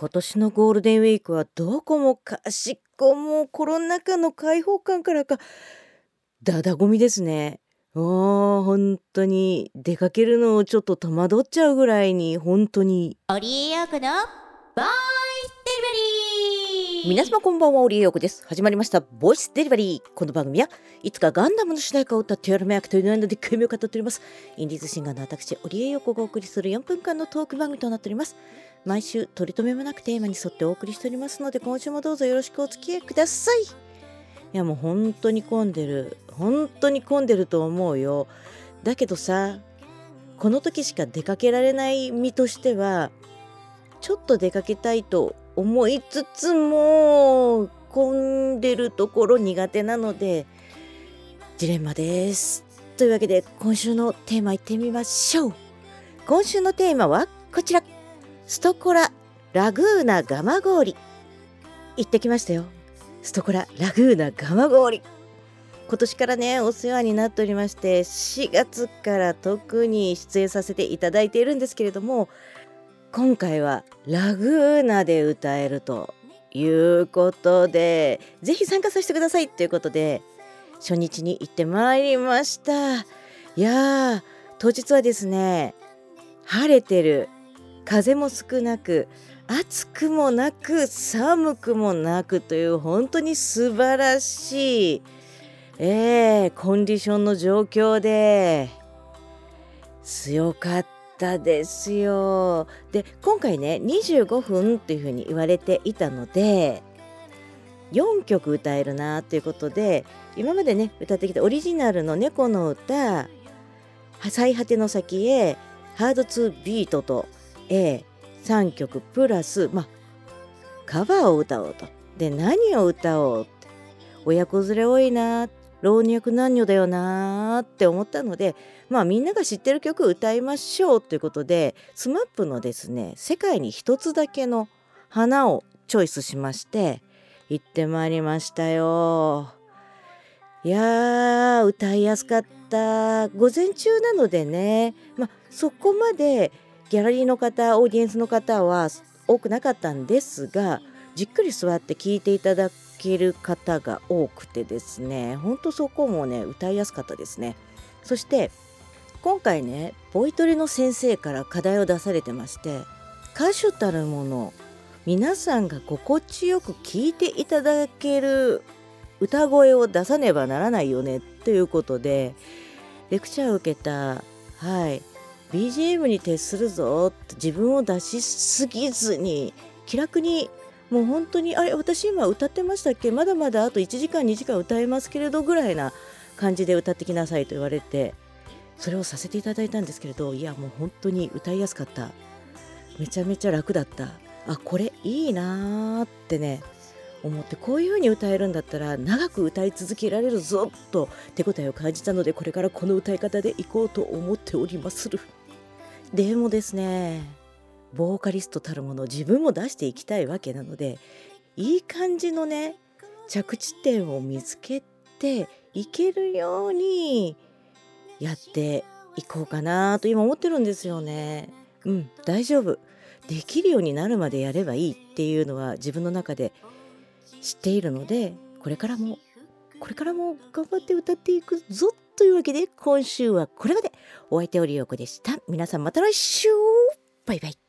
今年のゴールデンウィークはどこもかしこもコロナ禍の開放感からかだだごみですね。おー本当に。出かけるのをちょっと戸惑っちゃうぐらいに本当に。オリエヨークのボイスデリバリー。皆様こんばんはオリエヨークです。始まりましたボイスデリバリー。この番組はいつかガンダムの主題歌を歌ってやるめやくというのでっかい目を語っております。インディーズシンガーの私オリエヨークがお送りする4分間のトーク番組となっております毎週取り留めもなくテーマに沿ってお送りしておりますので今週もどうぞよろしくお付き合いください。いやもう本当に混んでる。本当に混んでると思うよ。だけどさこの時しか出かけられない身としてはちょっと出かけたいと思いつつも混んでるところ苦手なのでジレンマです。というわけで今週のテーマいってみましょう。今週のテーマはこちら。ストコララグーナガマ氷行ってきましたよ。ストコララグーナガマ氷今年からねお世話になっておりまして4月から特に出演させていただいているんですけれども今回はラグーナで歌えるということでぜひ参加させてくださいということで初日に行ってまいりました。いやー当日はですね晴れてる風も少なく暑くもなく寒くもなくという本当に素晴らしい、えー、コンディションの状況で強かったですよ。で今回ね25分っていうふうに言われていたので4曲歌えるなということで今までね歌ってきたオリジナルの猫の歌「最果ての先へ」「ハードツービート」と A3 曲プラスまカバーを歌おうと。で何を歌おうって親子連れ多いな老若男女だよなって思ったのでまあみんなが知ってる曲歌いましょうということで SMAP のですね「世界に一つだけの花」をチョイスしまして行ってまいりましたよ。いやー歌いやすかった午前中なのでね、まあ、そこまでギャラリーの方オーディエンスの方は多くなかったんですがじっくり座って聴いていただける方が多くてですねほんとそこもね歌いやすかったですね。そして今回ねボイトレの先生から課題を出されてまして歌手たるもの皆さんが心地よく聴いていただける歌声を出さねばならないよねということでレクチャーを受けたはい BGM に徹するぞって自分を出しすぎずに気楽にもう本当にあれ私今歌ってましたっけ？まだまだあと1時間2時間歌えますけれどぐらいな感じで歌ってきなさいと言われてそれをさせていただいたんですけれどいやもう本当に歌いやすかった。めちゃめちゃ楽だった。あこれいいなーってね思ってこういう風に歌えるんだったら長く歌い続けられるぞと手応えを感じたのでこれからこの歌い方でいこうと思っておりまするでもですねボーカリストたるもの自分も出していきたいわけなのでいい感じのね着地点を見つけていけるようにやっていこうかなと今思ってるんですよね。うん大丈夫できるようになるまでやればいいっていうのは自分の中で知っているのでこれからもこれからも頑張って歌っていくぞというわけで今週はこれまで。お相手オリオコでした。皆さんまた来週。バイバイ。